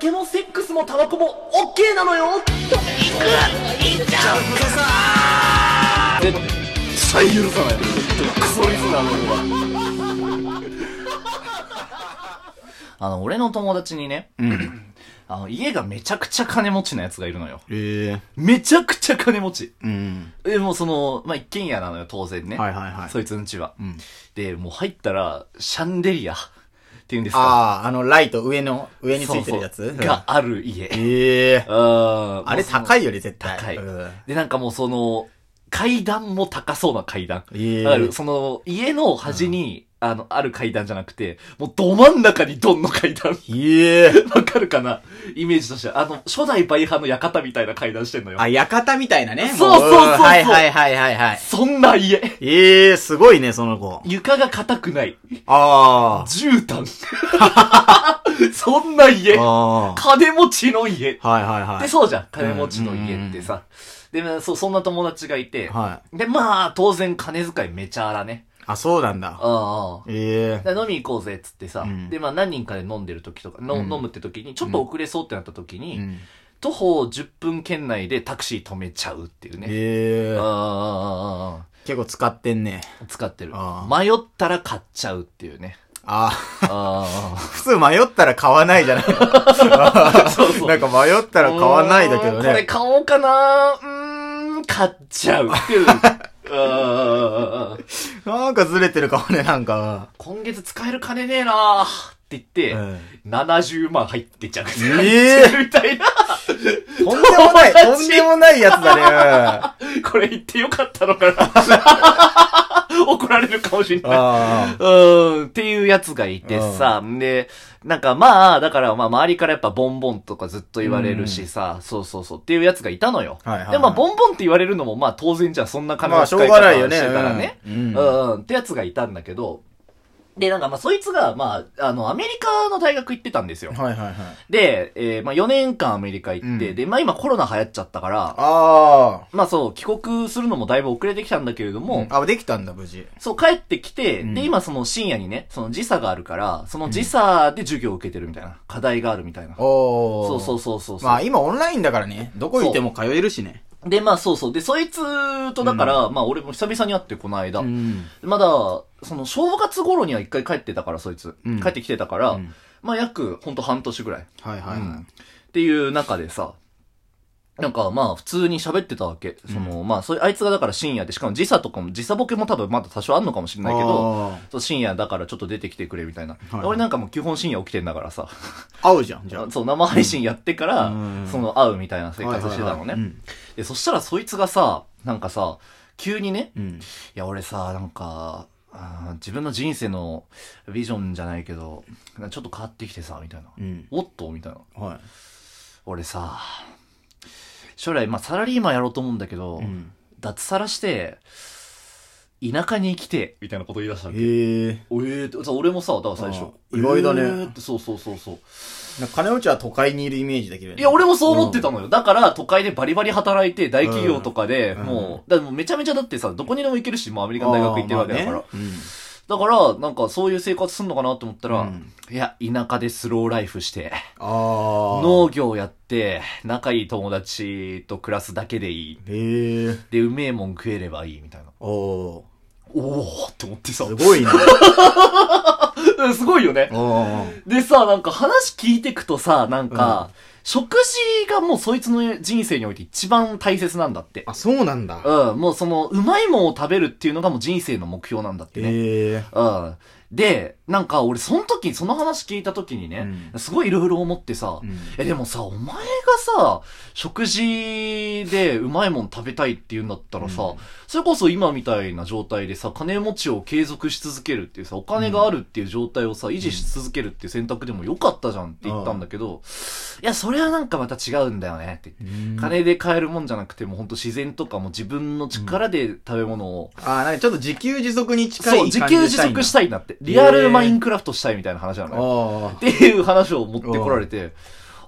酒もセックスもタバコも OK なのよ。行く。行っちゃう絶対許さないクソリスナーの俺は。あの俺の友達にねうん。あの家がめちゃくちゃ金持ちのやつがいるのよ。ええ。めちゃくちゃ金持ち。うん。でもうそのまあ一軒家なのよ当然ね。はいはいはい。そいつんちは。うん。でもう入ったらシャンデリアっていうんですか？ああ、あの、ライト上の、上についてるやつ？がある家。ええうん。あれ高いいよね、絶対。高い。うん。で、なんかもうその、階段も高そうな階段。ええだからその、家の端に、あの、ある階段じゃなくて、もうど真ん中にドンの階段。ええ わかるかな？イメージとしては。あの、初代バイハの館みたいな階段してんのよ。あ、館みたいなね。そうそうそうそうもはいはいはいはいはい。そんな家。ええすごいね、その子。床が硬くない。あ絨毯。そんな家あ。。あ金持ちの家。あ。はいはいはい。で、そうじゃん。金持ちの家ってさ。で、まあそう、そんな友達がいて。はで、まあ、当然金遣いめちゃ荒ね。い。あ、そうなんだ。ああ。ええで飲み行こうぜっつってさ、うんで、まあ何人かで飲んでる時とか、のうん飲むって時に、ちょっと遅れそうってなった時に、うん。徒歩10分圏内でタクシー止めちゃうっていうね。ええああああああ結構使ってんね。使ってる。あ迷ったら買っちゃうっていうね。ああ。普通迷ったら買わないじゃないそうそうなんか迷ったら買わないだけどうーんこれね。買おうかなうーん、買っちゃうっていう。あ あ なんかずれてるかもね、なんか。今月使える金ねえなーって言って、うん70万入ってちゃう。ええ みたいな。とんでもない、とんでもないやつだね。これ言ってよかったのかな 怒られるかもしれない。あうん、っていうやつがいてさ、で、なんかまあ、だからまあ周りからやっぱボンボンとかずっと言われるしさ、そうそうそうっていうやつがいたのよ。はいはいはいで、まあボンボンって言われるのもまあ当然じゃん、そんなあ。まあ、しょう金の使い方がないよね。してたらね。うん。うん、うん、ってやつがいたんだけど、で、なんかまあそいつが、まあ、あの、アメリカの大学行ってたんですよ。はいはいはい。で、えーまあ4年間アメリカ行って、うんで、まあ今コロナ流行っちゃったから、あまあそう、帰国するのもだいぶ遅れてきたんだけれども、あ。あ、できたんだ、無事。そう、帰ってきて、うんで、今その深夜にね、その時差があるから、その時差で授業を受けてるみたいな、課題があるみたいな。おー。そうそうそうそうそう。まあ、今オンラインだからね。どこ行っても通えるしね。で、まあそうそう。で、そいつとだから、まあ俺も久々に会ってこの間、ん。まだ、その正月頃には一回帰ってたから、そいつ。うん帰ってきてたから、うんまあ約、ほんと半年ぐらい。はいはいはうんっていう中でさ、なんかまあ普通に喋ってたわけ。その、まあそういう、あいつがだから深夜で、しかも時差とかも、時差ボケも多分まだ多少あんのかもしれい。ないけど、あそう深夜だからちょっと出てきてくれみたいな。はい俺なんかもう基本深夜起きてんだからさ、ー合うじゃん、じゃあ。そう生配信やってから、うんその会うみたいな生活してたのね。で、そしたらそいつがさ、なんかさ、急にね、いうん。や俺さ、なんか、自分の人生のビジョンじゃないけど、ちょっと変わってきてさ、みたいな。うん。おっとみたいな。はい。俺さ、将来、まあサラリーマンやろうと思うんだけど、うん脱サラして、田舎に来て、みたいなこと言い出したわけ？へえ。おえーってさ俺もさ、だから最初意外だねえーってそうそうそうそう。なんか金持ちは都会にいるイメージだけどね。いや、俺もそう思ってたのよ。だから、都会でバリバリ働いて、大企業とかで、うんもう、だからもうめちゃめちゃだってさ、どこにでも行けるし、もうアメリカの大学行ってるわけだから。だから、なんかそういう生活すんのかなと思ったら、うんいや、田舎でスローライフして。農業やって、仲いい友達と暮らすだけでいい。で、うめえもん食えればいい、みたいな。おー。おーって思ってさ、すごいな。うんすごいよね。でさ、なんか話聞いてくとさ、なんか、食事がもうそいつの人生において一番大切なんだって。あ、そうなんだ。うん、もうその、うまいもんを食べるっていうのがもう人生の目標なんだってね。へえ。うん。で、なんか俺その時、その話聞いた時にね、すごいいろいろ思ってさ、うん。え、でもさ、お前がさ、食事でうまいもん食べたいって言うんだったらさ、うん。それこそ今みたいな状態でさ、金持ちを継続し続けるっていうさ、お金があるっていう状態をさ、維持し続けるっていう選択でもよかったじゃんって言ったんだけど、いや、それはなんかまた違うんだよねって。金で買えるもんじゃなくても、ほんと自然とかも自分の力で食べ物を、あー、なんかちょっと自給自足に近いそう、感じ自給自足したいんだって。リアルマインクラフトしたいみたいな話なのよ。あっていう話を持ってこられて、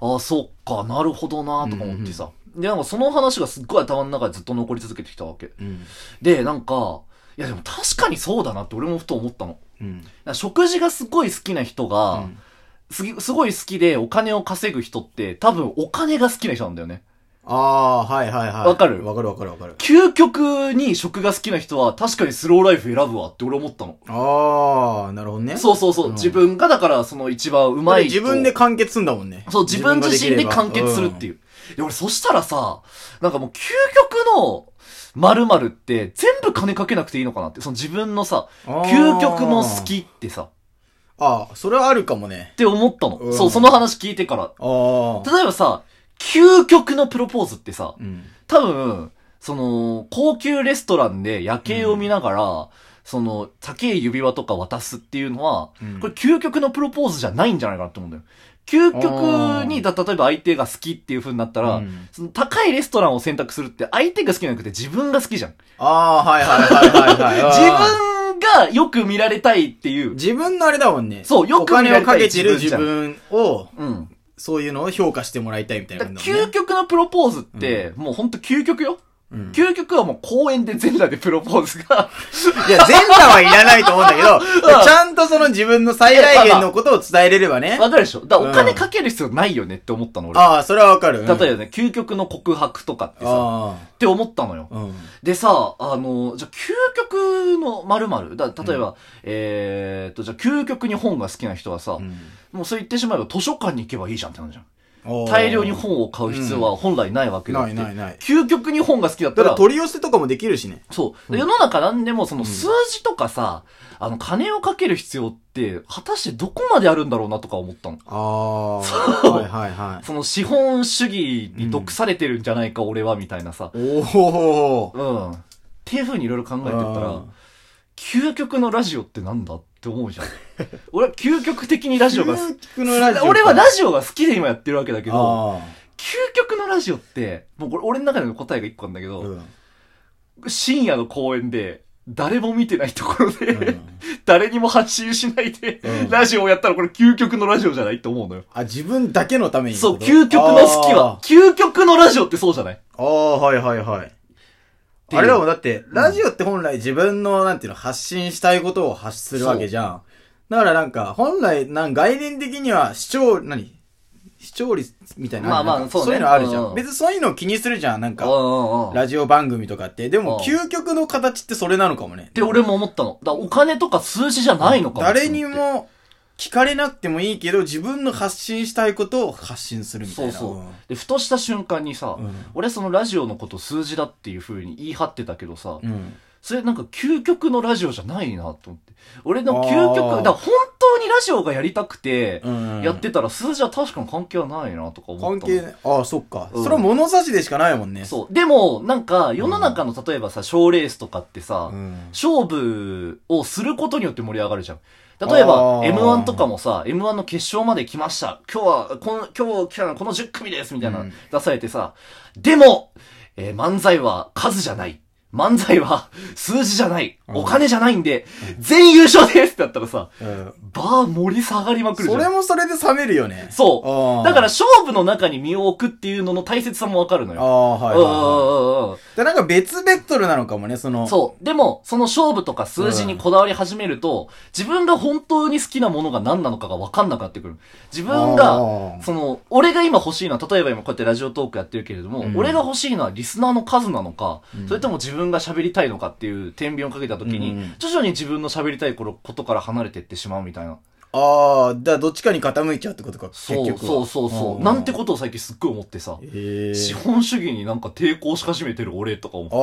ああ、そっか、なるほどな、とか思ってさ。で、なんかその話がすっごい頭の中でずっと残り続けてきたわけ。あ。うん。で、なんか、いやでも確かにそうだなって俺もふと思ったの。うん。食事がすごい好きな人が、すぎすごい好きでお金を稼ぐ人って多分お金が好きな人なんだよね。ああ、はいはいはい。わかる？わかるわかるわかる。究極に食が好きな人は確かにスローライフ選ぶわって俺思ったの。ああ、なるほどね。そうそうそう。うん自分がだからその一番うまいと。自分で完結すんだもんね。そう、自分自身で完結するっていう。で、俺そしたらさ、なんかもう究極の〇〇って全部金かけなくていいのかなって。その自分のさ、究極の好きってさ、ああ、それはあるかもねっ。て思ったの。うんそう、その話聞いてから。ああ。例えばさ、究極のプロポーズってさ、うん。多分、その、高級レストランで夜景を見ながら、その、高い指輪とか渡すっていうのは、うんこれ究極のプロポーズじゃないんじゃないかなと思うんだよ。究極に、だ、例えば相手が好きっていう風になったら、うんその高いレストランを選択するって相手が好きじゃなくて自分が好きじゃん。ああ、はいはいはいはいはい。自あ分がよく見られたいっていう。ー自分のあれだもんね。そうよくお金を見られたいかけてる自自分を、うん。そういうのを評価してもらいたいみたいなだ。究極のプロポーズって、もうほんと究極よ。うん究極はもう公園で全裸でプロポーズが、いや、全裸はいらないと思うんだけど、ちゃんとその自分の最大限のことを伝えれればね。わかるでしょ？だからお金うんかける必要ないよねって思ったの、俺。ああ、それはわかる。例えばね、究極の告白とかってさ、あって思ったのよ。あ。うん。でさ、あの、じゃあ究極の〇〇？だ、例えば、えーっと、じゃあ究極に本が好きな人はさ、うんもうそう言ってしまえば図書館に行けばいいじゃんってなるじゃん。大量に本を買う必要は本来ないわけだって。ないないない究極に本が好きだったら、ら取り寄せとかもできるしね。そう。世の中なんでもその数字とかさ、あの、金をかける必要って、果たしてどこまであるんだろうなとか思ったの。ああ。はいはいはい。その資本主義に毒されてるんじゃないか、俺は、みたいなさ。おお。うん。っていう風にいろいろ考えてったらうん、究極のラジオってなんだって思うじゃん。俺は究極的にラジオが、究極のラジオか。俺はラジオが好きで今やってるわけだけど、あ究極のラジオって、もうこれ俺の中での答えが一個なんだけあ。ど、うん。深夜の公園で、誰も見てないところで、うん 誰にも発信しないで、うんラジオをやったらこれ究極のラジオじゃないって思うのよ。あ、自分だけのためにってそう。究極の好きは、究極のラジオってそうじゃない？ああ、はいはいはい。あれだもん、だって、ラジオって本来自分の、なんていうの、発信したいことを発するわけじゃん。だからなんか、本来、なん概念的には視聴、何？視聴率みたいな。まあまあそうねそういうのあるじゃうんうんん。別にそういうの気にするじゃん。なんか、うんうんうん。ラジオ番組とかって。でも、うん究極の形ってそれなのかもね。って俺も思ったの。だお金とか数字じゃないのかも誰に。も聞かれなくてもいいけど、自分の発信したいことを発信するみたいな。そうそう。で、ふとした瞬間にさ、うん俺そのラジオのこと数字だっていう風に言い張ってたけどさ、うん。それなんか究極のラジオじゃないなと思って。俺の究極、だ本当にラジオがやりたくて、うん。やってたら数字は確かに関係はないなとか思ったの関係。ああ、そっか。うんそれは物差しでしかないもんね。そう。でも、なんか、世の中の例えばさ、賞レースとかってさ、うん。勝負をすることによって盛り上がるじゃん。例えば、あー M1 とかもさ、M1 の決勝まで来ました。今日は、この、今日来たのはこの10組ですみたいな、うん出されてさ、でも、えー漫才は数じゃない。漫才は数字じゃない。うんお金じゃないんで、全優勝ですってなったらさ、うんバー盛り下がりまくるじゃん。それもそれで冷めるよね。そう。だから勝負の中に身を置くっていうのの大切さもわかるのよ。ああ、はいはい。で、なんか別ベクトルなのかもね、その。そう。でも、その勝負とか数字にこだわり始めると、自分が本当に好きなものが何なのかが分かんなくなってくる。自分あが、ーその、俺が今欲しいのは、例えば今こうやってラジオトークやってるけれども、うん俺が欲しいのはリスナーの数なのか、うんそれとも自分が喋りたいのかっていう天秤をかけた時に、うん徐々に自分の喋りたいことから離れていってしまうみたいな。ああ、だどっちかに傾いちゃうってことか、結そう局は。そうそうそう。んなんてことを最近すっごい思ってさ。資本主義になんか抵抗し始めてる俺とか思って。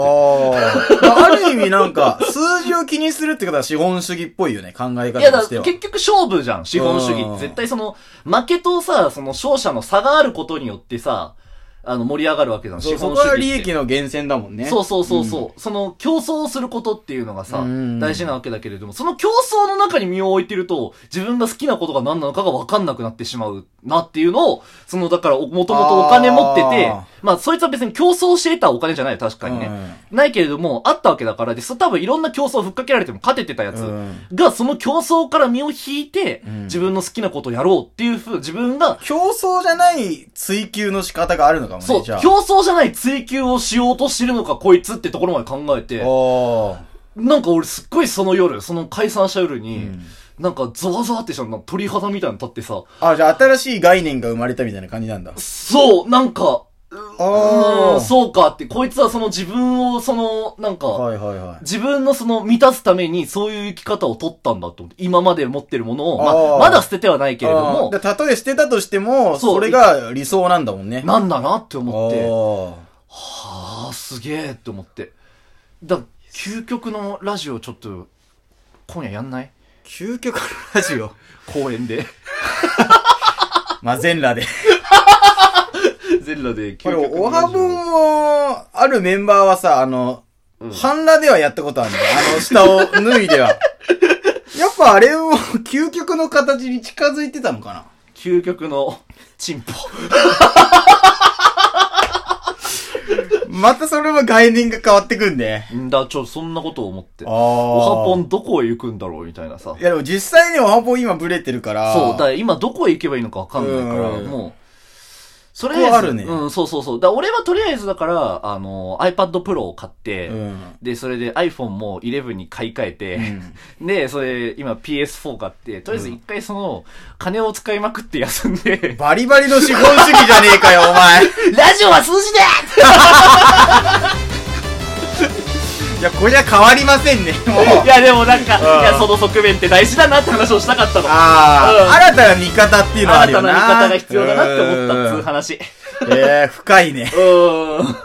ああ。ある意味なんか、数字を気にするってことは資本主義っぽいよね、考えいやだ方としては。結局勝負じゃん、資本主義。絶対その、負けとさ、その勝者の差があることによってさ、あの、盛り上がるわけじゃん、資そうそ。こは利益の源泉だもんね。そうそうそうそう、その競争をすることっていうのがさ、うん。大事なわけだけれども、その競争の中に身を置いてると、自分が好きなことが何なのかが分かんなくなってしまうなっていうのを、その、だから、もともとお金持っててあ、まあ、そいつは別に競争して得たお金じゃない、確かにね。ないけれども、あったわけだから、で、そ多分いろんな競争をふっかけられても勝ててたやつうん。が、その競争から身を引いて、うん。自分の好きなことをやろうっていうふう、自分が、競争じゃない追求の仕方があるのかもね、そう、じゃあ。競争じゃない追求をしようとしてるのか、こいつってところまで考えて、なんか俺すっごいその夜、その解散した夜に、うんなんかゾワゾワってしたの鳥肌みたいなの立ってさ、あ、じゃあ新しい概念が生まれたみたいな感じなんだ。そう、なんか、あうん、ーそうかって、こいつはその自分をその、なんか、はいはいはい。自分のその満たすためにそういう生き方を取ったんだと思って、今まで持ってるものを、ままだ捨ててはないけれどもたとえ捨てたとしても、それが理想なんだもんね。なんだなって思って、おはあ、すげえって思って。だ究極のラジオちょっと、今夜やんない？究極のラジオ？公園で。まあ、全裸で。全裸で究これ、極のおはぼんラジオ。も、あるメンバーはさ、あの、うん半裸ではやったことあるんだよ。あの、下を脱いでは。やっぱあれも、究極の形に近づいてたのかな？究極のチンポ。またそれは概念が変わってくんで。んだ、ちょ、そんなことを思って。あおはぽんどこへ行くんだろうみたいなさい。やでも実際におはぽん今ブレてるから。そう、だ今どこへ行けばいいのかわかんないから、うんもう、それあるねうん、そうそうそう。だ俺はとりあえずだから、あの、iPad Pro を買って、うん。で、それで iPhone も11に買い替えて、で、それ、今 PS4 買って、とりあえず一回その、金を使いまくって休んで、バリバリの資本主義じゃねえかよ、お前。ラジオは数字で いや、こりゃ変わりませんね、もう。いや、でもなんか、うんいや、その側面って大事だなって話をしたかったの。ああ、うん新たな見方っていうのはある。新たな見方が必要だなって思ったっつううん話。ええ深いね。うーん。